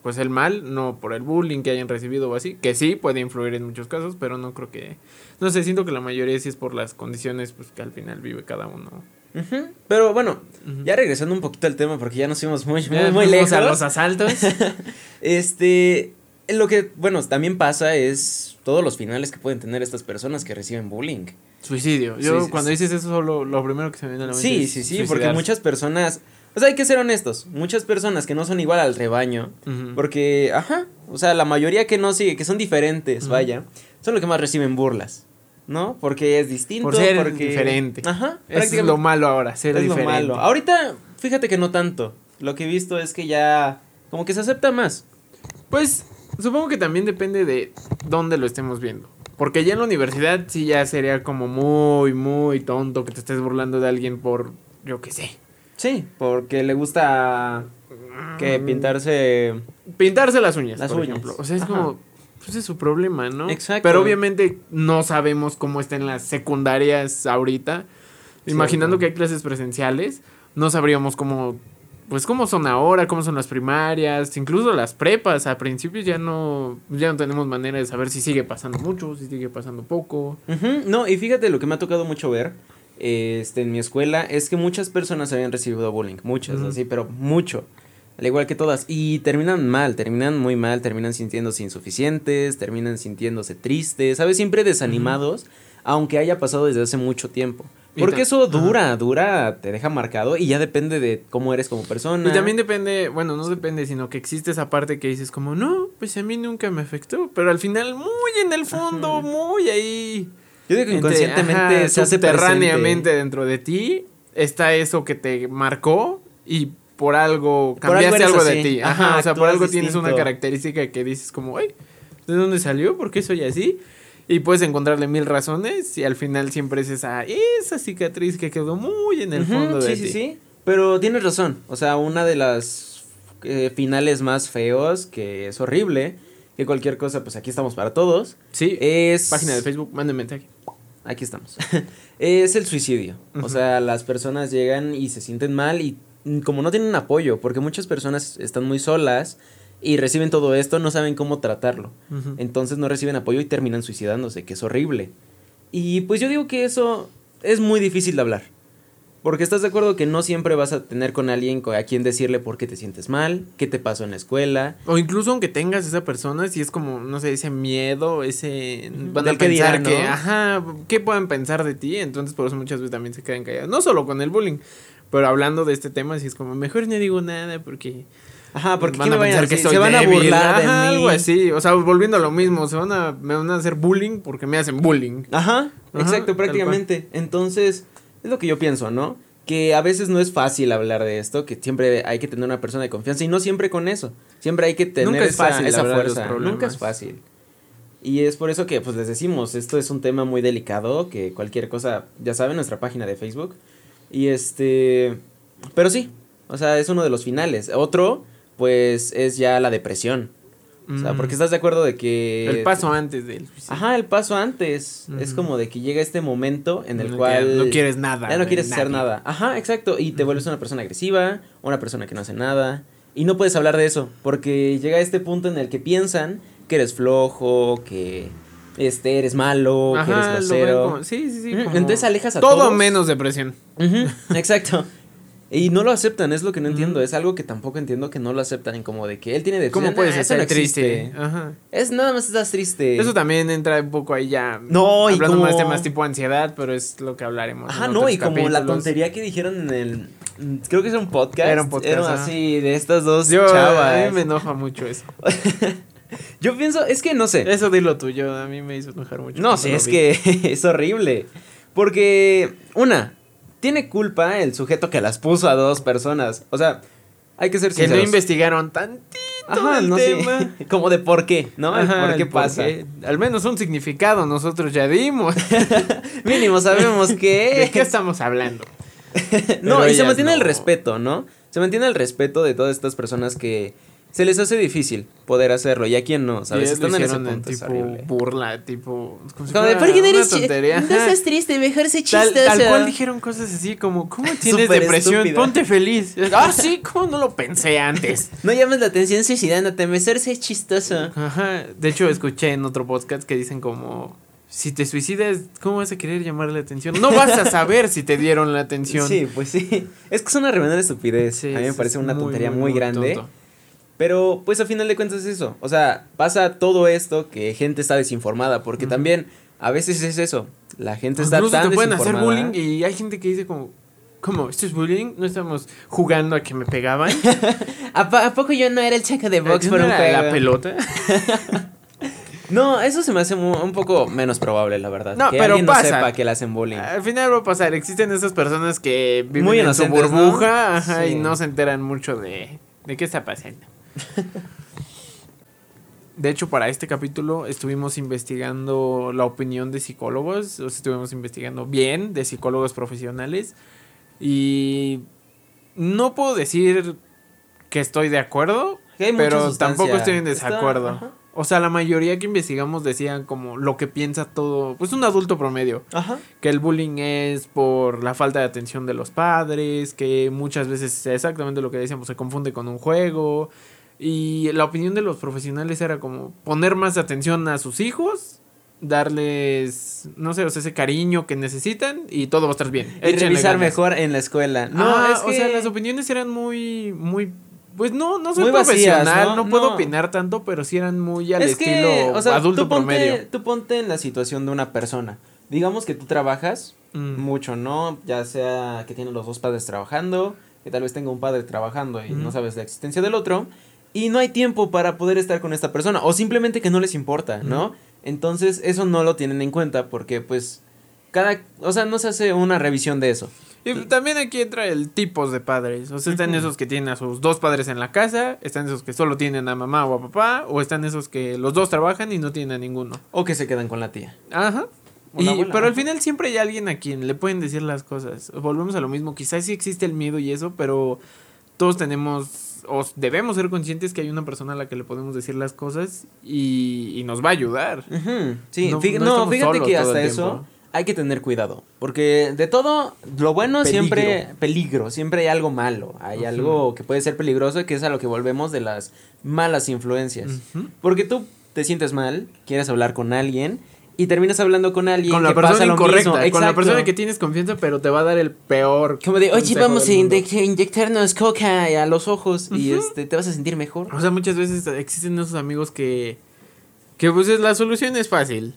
pues el mal, no por el bullying que hayan recibido o así, que sí puede influir en muchos casos, pero no creo que, no sé, siento que la mayoría sí es por las condiciones pues que al final vive cada uno. Pero bueno, ya regresando un poquito al tema, porque ya nos fuimos muy, muy, muy fuimos lejos. a los asaltos. [laughs] Este, lo que, bueno, también pasa es todos los finales que pueden tener estas personas que reciben bullying. Suicidio. Yo Sí, cuando sí. dices eso, solo lo primero que se me viene a la mente Sí, es sí, sí, porque muchas personas, o sea, hay que ser honestos, muchas personas que no son igual al rebaño, porque, ajá, o sea, la mayoría que no sigue, que son diferentes, vaya, son los que más reciben burlas, ¿no? Porque es distinto, Por ser porque... diferente. Ajá, Eso es lo malo ahora, ser es lo malo. Ahorita, fíjate que no tanto, lo que he visto es que ya, como que se acepta más. Pues supongo que también depende de dónde lo estemos viendo. Porque ya en la universidad sí ya sería como muy, muy tonto que te estés burlando de alguien por, yo qué sé. Sí, porque le gusta que Mm, pintarse... Pintarse las uñas, Las por uñas. ejemplo. O sea, es Ajá. como, pues es su problema, ¿no? Exacto. Pero obviamente no sabemos cómo está en las secundarias ahorita. Imaginando que hay clases presenciales, no sabríamos cómo, pues cómo son ahora, cómo son las primarias, incluso las prepas. A principios ya no, ya no tenemos manera de saber si sigue pasando mucho, si sigue pasando poco. No, y fíjate lo que me ha tocado mucho ver este, en mi escuela es que muchas personas habían recibido bullying, muchas, así, pero mucho. Al igual que todas. Y terminan mal, terminan muy mal, terminan sintiéndose insuficientes, terminan sintiéndose tristes, ¿sabes? Siempre desanimados, aunque haya pasado desde hace mucho tiempo. Porque eso dura, dura, te deja marcado y ya depende de cómo eres como persona. Y también depende, bueno, no depende, sino que existe esa parte que dices como, no, pues a mí nunca me afectó, pero al final muy en el fondo, muy ahí. Yo digo que inconscientemente se hace subterráneamente dentro de ti está eso que te marcó y por algo cambiaste algo, de ti. Ajá, o sea, por algo tienes una característica que dices como, ay, ¿de dónde salió? ¿Por qué soy así? Y puedes encontrarle mil razones y al final siempre es esa, esa cicatriz que quedó muy en el fondo de ti. Sí, sí, sí. Pero tienes razón. O sea, una de las eh, finales más feos, que es horrible, que cualquier cosa, pues aquí estamos para todos. Sí. Es. Página de Facebook, mándenme mensaje. Aquí estamos. [laughs] es el suicidio. O sea, las personas llegan y se sienten mal y como no tienen apoyo, porque muchas personas están muy solas y reciben todo esto, no saben cómo tratarlo. Entonces no reciben apoyo y terminan suicidándose, que es horrible. Y pues yo digo que eso es muy difícil de hablar. Porque estás de acuerdo que no siempre vas a tener con alguien a quien decirle por qué te sientes mal, qué te pasó en la escuela. O incluso aunque tengas esa persona, si es como, no sé, ese miedo, ese... Van a pensar que, ajá, ¿qué pueden pensar de ti? Entonces por eso muchas veces también se quedan callados. No solo con el bullying, pero hablando de este tema, si es como, mejor no digo nada porque... Ajá, porque van a pensar que se van a burlar de mí. Algo así, o sea, volviendo a lo mismo, se van a, me van a hacer bullying porque me hacen bullying. Ajá, exacto, prácticamente. Entonces, es lo que yo pienso, ¿no? Que a veces no es fácil hablar de esto, que siempre hay que tener una persona de confianza y no siempre con eso. Siempre hay que tener esa, fácil esa fuerza. Nunca es fácil. Y es por eso que pues les decimos, esto es un tema muy delicado, que cualquier cosa, ya saben, nuestra página de Facebook. Y este, pero sí, o sea, es uno de los finales. Otro, pues, es ya la depresión. O sea, porque mm. estás de acuerdo de que... El paso antes del suicidio. Ajá, el paso antes. Es como de que llega este momento en el cual... no quieres nada. Ya no quieres hacer nada. Ajá, exacto. Y te vuelves una persona agresiva, una persona que no hace nada. Y no puedes hablar de eso, porque llega este punto en el que piensan que eres flojo, que este eres malo, que eres grosero. sí, sí, sí. Entonces alejas a Todo menos depresión. exacto. [laughs] Y no lo aceptan, es lo que no entiendo. Es algo que tampoco entiendo que no lo aceptan. Como de que él tiene depresión. ¿Cómo puedes estar triste? Ajá. Es nada más estás triste. Eso también entra un poco ahí ya. No, y como... más temas tipo ansiedad, pero es lo que hablaremos. Ajá, no, y como la tontería que dijeron en el. Creo que es un podcast. Era un podcast. Era así, de estas dos chavas. A mí me enoja mucho eso. [laughs] Yo pienso, es que no sé. Eso dilo tuyo, a mí me hizo enojar mucho. No sé, es que [laughs] es horrible. Porque, una, tiene culpa el sujeto que las puso a dos personas. O sea, hay que ser sinceros. Que no investigaron tantito Ajá, el tema. [laughs] Como de por qué, ¿no? por qué pasa. Al menos un significado nosotros ya dimos. [laughs] Mínimo sabemos [laughs] qué. ¿De qué estamos hablando? no, y se mantiene el respeto, ¿no? Se mantiene el respeto de todas estas personas que se les hace difícil poder hacerlo. Y a quién no, ¿sabes? Están en ese punto. Tipo burla, tipo. Como, si ¿por qué eres tontería? [laughs] No estás [laughs] triste, mejor sé chistoso. Tal, tal, cual dijeron cosas así como, ¿cómo [laughs] tienes depresión? Ponte feliz. ah, sí, ¿cómo no lo pensé antes? no llames la atención suicidándote, mejor sé chistoso. Ajá. De hecho, escuché en otro podcast que dicen como. Si te suicidas, ¿cómo vas a querer llamarle la atención? No vas a saber si te dieron la atención. Sí, pues sí. Es que es una reverenda estupidez. a mí me parece una tontería muy, grande. Pero pues a final de cuentas es eso. O sea, pasa todo esto que gente está desinformada. Porque también a veces es eso. La gente está tan te pueden hacer bullying y hay gente que dice como... ¿Cómo? ¿Esto es bullying? ¿No estamos jugando a que me pegaban? [laughs] ¿A, poco yo no era el cheque de box por un la pelota? [laughs] No, eso se me hace un poco menos probable, la verdad. No, que pero alguien pasa. No sepa que le hacen bullying. Al final va a pasar. Existen esas personas que viven Muy en su burbuja y no se enteran mucho de, de qué está pasando. De hecho, para este capítulo estuvimos investigando la opinión de psicólogos, o estuvimos investigando bien de psicólogos profesionales y no puedo decir que estoy de acuerdo, pero tampoco estoy en desacuerdo. o sea, la mayoría que investigamos decían como lo que piensa todo, pues un adulto promedio. Que el bullying es por la falta de atención de los padres, que muchas veces exactamente lo que decíamos se confunde con un juego, y la opinión de los profesionales era como poner más atención a sus hijos, darles, no sé, o sea, ese cariño que necesitan y todo va a estar bien. Y revisar mejor en la escuela. No, ah, o sea, las opiniones eran muy, muy pues no, no soy profesional, ¿no? puedo opinar tanto, pero sí eran muy al estilo o sea, adulto tú ponte, promedio. Tú ponte en la situación de una persona. Digamos que tú trabajas Mm. mucho, ¿no? Ya sea que tiene los dos padres trabajando, que tal vez tenga un padre trabajando y no sabes la existencia del otro, y no hay tiempo para poder estar con esta persona, o simplemente que no les importa, ¿no? Entonces, eso no lo tienen en cuenta porque, pues, cada, o sea, no se hace una revisión de eso. Y también aquí entra el tipos de padres. O sea, están esos que tienen a sus dos padres en la casa, están esos que solo tienen a mamá o a papá, o están esos que los dos trabajan y no tienen a ninguno. O que se quedan con la tía. Ajá. Y, abuela, pero al final siempre hay alguien a quien le pueden decir las cosas. Volvemos a lo mismo. Quizás sí existe el miedo y eso, pero todos tenemos o debemos ser conscientes que hay una persona a la que le podemos decir las cosas y, y nos va a ayudar. Sí, No- fíjate que hasta eso hay que tener cuidado. Porque de todo, lo bueno Peligro. siempre, peligro, siempre hay algo malo. Hay algo que puede ser peligroso, que es a lo que volvemos de las malas influencias. Porque tú te sientes mal, quieres hablar con alguien y terminas hablando con alguien Con la que pasa persona lo incorrecta, mismo. con la persona que tienes confianza, pero te va a dar el peor. Como de, oye, vamos a del mundo". inyec- inyectarnos coca a los ojos y este te vas a sentir mejor. O sea, muchas veces existen esos amigos que. Que pues es- la solución es fácil.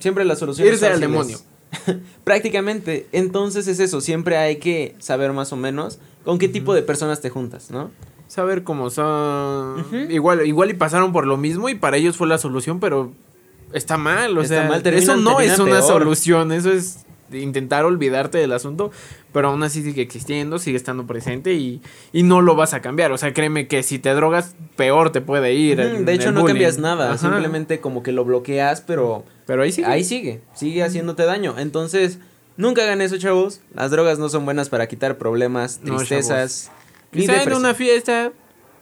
Siempre la solución Irse al fácil demonio. [laughs] Prácticamente. Entonces es eso, siempre hay que saber más o menos con qué tipo de personas te juntas, ¿no? Saber cómo son. Igual, igual y pasaron por lo mismo y para ellos fue la solución, pero está mal. O Está sea, mal, eso no es una peor. solución. Eso es intentar olvidarte del asunto, pero aún así sigue existiendo, sigue estando presente y, y no lo vas a cambiar. O sea, créeme que si te drogas, peor te puede ir. De hecho, no bullying. cambias nada, Ajá. simplemente como que lo bloqueas, pero Pero ahí sigue. ahí sigue, sigue haciéndote daño. Entonces, nunca hagan eso, chavos. Las drogas no son buenas para quitar problemas, No, tristezas, ni Quizá en una fiesta.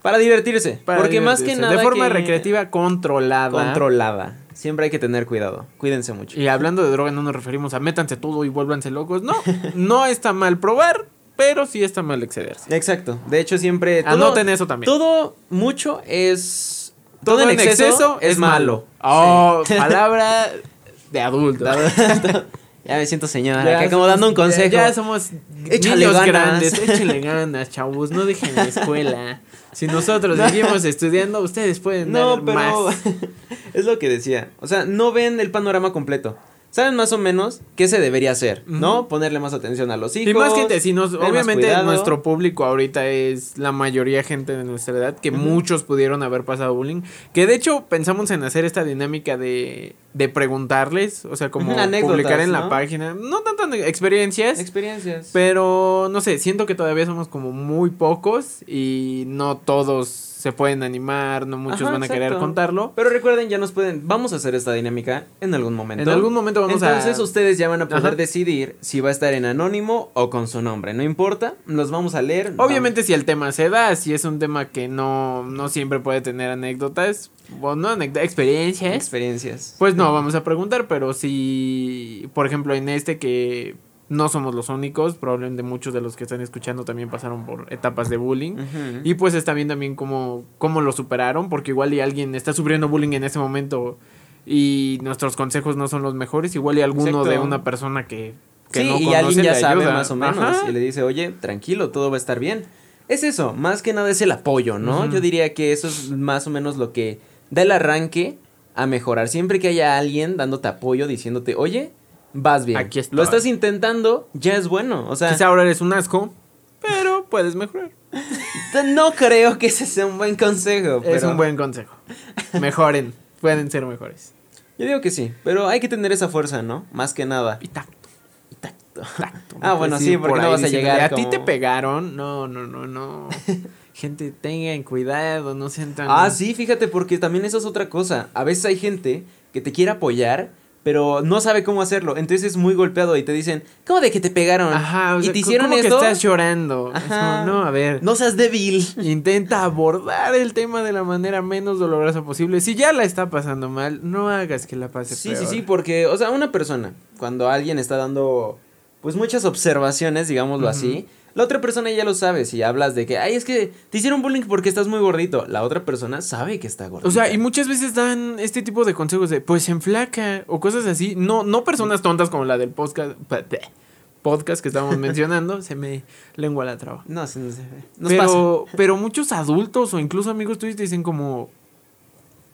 Para divertirse, para porque más que nada De forma que- recreativa controlada. controlada. Siempre hay que tener cuidado. Cuídense mucho. Y hablando de droga no nos referimos a métanse todo y vuélvanse locos. No, no está mal probar, pero sí está mal excederse. Exacto. De hecho, siempre todo, Anoten eso también. todo mucho es todo, en exceso, es malo. Oh, [laughs] palabra de adulto. ya me siento señora, Ya acá como dando un consejo. Ya, somos Échale niños ganas. grandes. Échale ganas, chavos. No dejen la escuela. [laughs] Si nosotros seguimos estudiando, ustedes pueden No, dar pero más. [laughs] es lo que decía. O sea, no ven el panorama completo. Saben más o menos qué se debería hacer, ¿no? Ponerle más atención a los hijos. Y más gente, si nos, tener más obviamente nuestro público ahorita es la mayoría gente de nuestra edad, que muchos pudieron haber pasado bullying, que de hecho pensamos en hacer esta dinámica de, de preguntarles, o sea, como publicar en la página, no tanto en experiencias, Experiencias. pero no sé, siento que todavía somos como muy pocos y no todos se pueden animar, no muchos Ajá, van a querer contarlo. Pero recuerden, ya nos pueden. Vamos a hacer esta dinámica en algún momento. En algún momento vamos Entonces a... ustedes ya van a poder Ajá. decidir si va a estar en anónimo o con su nombre. No importa, los vamos a leer. Obviamente si el tema se da, si es un tema que no, no siempre puede tener anécdotas, o no anécdotas, experiencias, experiencias. pues no vamos a preguntar, pero si, por ejemplo, en este que no somos los únicos, probablemente muchos de los que están escuchando también pasaron por etapas de bullying. Y pues está bien también cómo, cómo lo superaron, porque igual y alguien está sufriendo bullying en ese momento y nuestros consejos no son los mejores, igual y alguno Exacto. de una persona que, que sí, no y conoce alguien ya sabe ayuda. más o menos Ajá. y le dice, oye, tranquilo, todo va a estar bien. Es eso, más que nada es el apoyo, ¿no? Yo diría que eso es más o menos lo que da el arranque a mejorar. Siempre que haya alguien dándote apoyo, diciéndote, oye, vas bien. Aquí estoy. Lo estás intentando, ya es bueno. O sea, Quizá ahora eres un asco, pero puedes mejorar. no creo que ese sea un buen consejo. Es un buen consejo. Mejoren, pueden ser mejores. Yo digo que sí, pero hay que tener esa fuerza, ¿no? Más que nada. Y tacto. Tacto. tacto. [laughs] Ah, bueno, sí, por porque no vas a llegar A ti te como- pegaron. No, no, no, no. [laughs] Gente, tengan cuidado, no sean tan. Ah, sí, fíjate, porque también eso es otra cosa. A veces hay gente que te quiere apoyar, pero no sabe cómo hacerlo. Entonces es muy golpeado y te dicen, ¿cómo de que te pegaron? Ajá, o y sea, te hicieron ¿cómo esto. que estás llorando? Ajá. no, a ver. No seas débil. Intenta abordar el tema de la manera menos dolorosa posible. Si ya la está pasando mal, no hagas que la pase Sí, peor. sí, sí, porque, o sea, una persona, cuando alguien está dando, pues muchas observaciones, digámoslo así, la otra persona ya lo sabe. Si hablas de que, ay, es que te hicieron bullying porque estás muy gordito, la otra persona sabe que está gordito. O sea, y muchas veces dan este tipo de consejos de, pues enflaca o cosas así. No, no personas tontas como la del podcast, [laughs] podcast que estábamos mencionando. Se me lengua la traba. No, sí, no. Nos pasa. Pero, pero muchos adultos o incluso amigos tuyos te dicen como,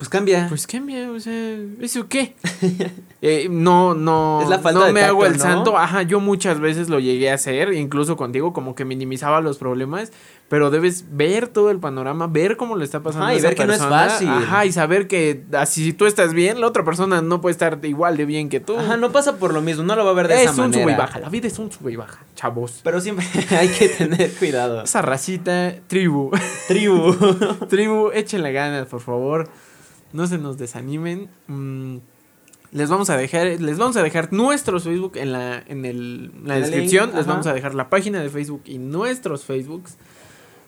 Pues cambia. Pues cambia, o sea, ¿eso qué? [laughs] Eh, no, no, Es la falta no de me tacto, hago el ¿no? santo. Ajá, yo muchas veces lo llegué a hacer, incluso contigo, como que minimizaba los problemas, pero debes ver todo el panorama, ver cómo le está pasando Ajá, a y esa ver que no es fácil. Ajá, y saber que así si tú estás bien, la otra persona no puede estar igual de bien que tú. Ajá, no pasa por lo mismo, no lo va a ver de es esa un manera. sube y baja, la vida es un sube y baja, chavos. Pero siempre [laughs] hay que tener cuidado. Esa racita, tribu. Tribu. [laughs] Tribu, échenle ganas, por favor. No se nos desanimen. Mm, les vamos a dejar, les vamos a dejar nuestros Facebook en la, en el, la descripción. link, les ajá. vamos a dejar la página de Facebook y nuestros Facebooks.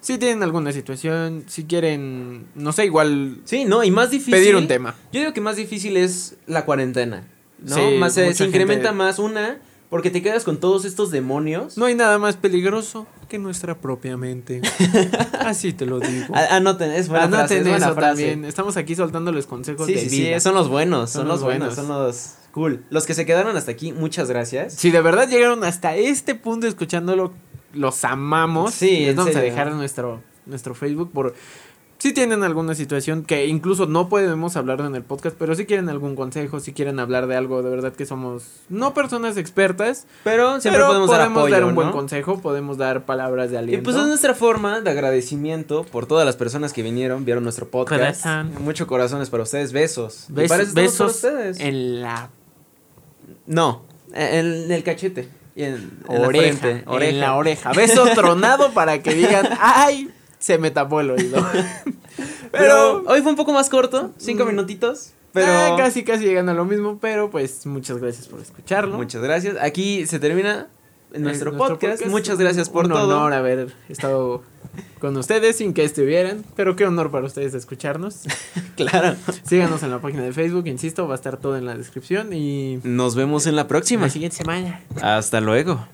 Si tienen alguna situación, si quieren, no sé, igual Sí, no, y más difícil. pedir un tema. Yo digo que más difícil es la cuarentena. ¿No? Sí, más se, mucha se incrementa más una, porque te quedas con todos estos demonios. No hay nada más peligroso que nuestra propia mente. [laughs] Así te lo digo. A- Anoten, es buena frase, Anoten es buena eso frase. también. Estamos aquí soltándoles consejos Sí, de sí, sí, vida. son los buenos, son, Son los los buenos, buenos. son los cool. Los que se quedaron hasta aquí, muchas gracias. Si de verdad llegaron hasta este punto escuchándolo, los amamos. Sí, les vamos a serio. dejar nuestro, nuestro Facebook por si tienen alguna situación que incluso no podemos hablar en el podcast, pero si quieren algún consejo, si quieren hablar de algo, de verdad que somos no personas expertas, Pero siempre pero podemos, dar apoyo, un buen consejo, podemos dar palabras de Y aliento. pues es nuestra forma de agradecimiento por todas las personas que vinieron, vieron nuestro podcast. Corazón. Mucho corazones para ustedes, besos. Y Bes- para para besos ustedes. en la No, en el cachete. Y en, en la oreja, en la oreja. Beso tronado para que digan, [laughs] ay, se me tapó el oído. [laughs] Pero hoy fue un poco más corto, cinco Mm. minutitos. Pero Ah, casi, casi llegando a lo mismo, pero pues muchas gracias por escucharlo. muchas gracias. Aquí se termina Eh, nuestro, podcast. Muchas gracias por Un todo. honor haber estado con ustedes sin que estuvieran, pero qué honor para ustedes escucharnos. [laughs] Claro. Síganos en la página de Facebook, insisto, va a estar todo en la descripción y Nos vemos en la próxima. la siguiente semana. Hasta luego.